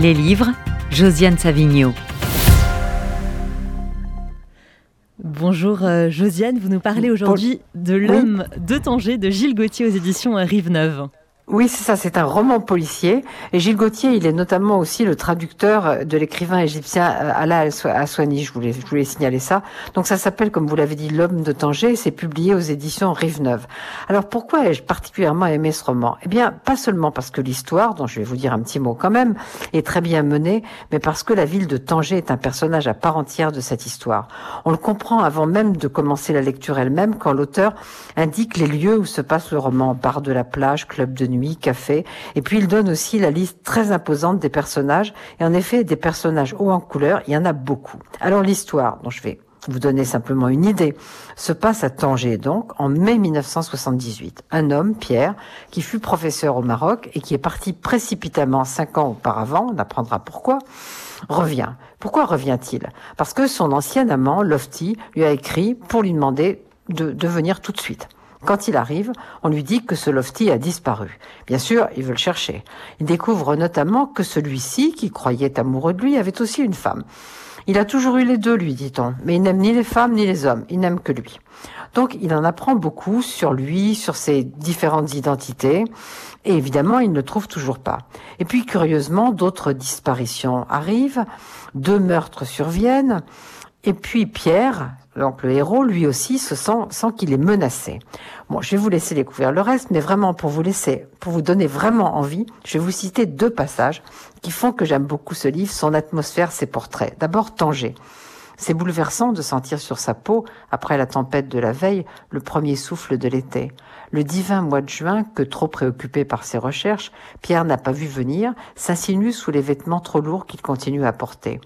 Les livres, Josiane Savigno. Bonjour euh, Josiane, vous nous parlez aujourd'hui de L'homme de Tanger de Gilles Gauthier aux éditions Rive Neuve. Oui, c'est ça, c'est un roman policier. Et Gilles Gauthier, il est notamment aussi le traducteur de l'écrivain égyptien euh, Alaa Aswani, je voulais, je voulais signaler ça. Donc ça s'appelle, comme vous l'avez dit, L'homme de Tanger, c'est publié aux éditions Rive Neuve. Alors pourquoi ai-je particulièrement aimé ce roman? Eh bien, pas seulement parce que l'histoire, dont je vais vous dire un petit mot quand même, est très bien menée, mais parce que la ville de Tanger est un personnage à part entière de cette histoire. On le comprend avant même de commencer la lecture elle-même, quand l'auteur indique les lieux où se passe le roman, bar de la plage, club de nuit, café. Et puis il donne aussi la liste très imposante des personnages. Et en effet, des personnages hauts en couleur, il y en a beaucoup. Alors l'histoire, dont je vais vous donner simplement une idée, se passe à Tanger, donc, en mai 1978. Un homme, Pierre, qui fut professeur au Maroc et qui est parti précipitamment cinq ans auparavant, on apprendra pourquoi, revient. Pourquoi revient-il? Parce que son ancien amant, Lofty, lui a écrit pour lui demander de, de venir tout de suite. Quand il arrive, on lui dit que ce Lofty a disparu. Bien sûr, il veut le chercher. Il découvre notamment que celui-ci, qui croyait amoureux de lui, avait aussi une femme. Il a toujours eu les deux, lui dit-on, mais il n'aime ni les femmes ni les hommes, il n'aime que lui. Donc il en apprend beaucoup sur lui, sur ses différentes identités, et évidemment il ne le trouve toujours pas. Et puis curieusement, d'autres disparitions arrivent, deux meurtres surviennent, et puis Pierre, donc le héros, lui aussi, se sent, sent qu'il est menacé. Bon, je vais vous laisser découvrir le reste, mais vraiment pour vous laisser, pour vous donner vraiment envie, je vais vous citer deux passages qui font que j'aime beaucoup ce livre, son atmosphère, ses portraits. D'abord Tanger. C'est bouleversant de sentir sur sa peau, après la tempête de la veille, le premier souffle de l'été. Le divin mois de juin, que trop préoccupé par ses recherches, Pierre n'a pas vu venir, s'insinue sous les vêtements trop lourds qu'il continue à porter.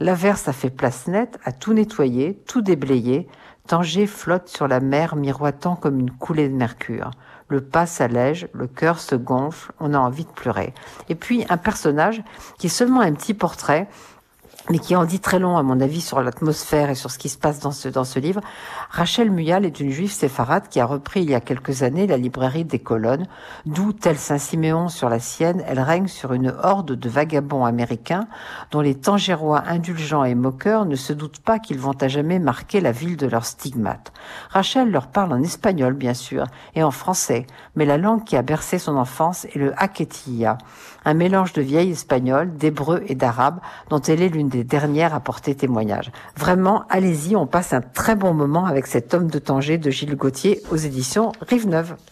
L'averse a fait place nette, a tout nettoyé, tout déblayé. Tanger flotte sur la mer, miroitant comme une coulée de mercure. Le pas s'allège, le cœur se gonfle, on a envie de pleurer. Et puis un personnage qui est seulement un petit portrait, mais qui en dit très long, à mon avis, sur l'atmosphère et sur ce qui se passe dans ce, dans ce livre. Rachel Muyal est une juive séfarade qui a repris il y a quelques années la librairie des colonnes, d'où, tel Saint-Siméon sur la sienne, elle règne sur une horde de vagabonds américains dont les tangérois indulgents et moqueurs ne se doutent pas qu'ils vont à jamais marquer la ville de leurs stigmates. Rachel leur parle en espagnol, bien sûr, et en français, mais la langue qui a bercé son enfance est le haketia, un mélange de vieil espagnol, d'hébreu et d'arabe, dont elle est l'une des dernières à porter témoignage. Vraiment, allez-y, on passe un très bon moment avec cet homme de Tanger de Gilles Gauthier aux éditions Rive Neuve.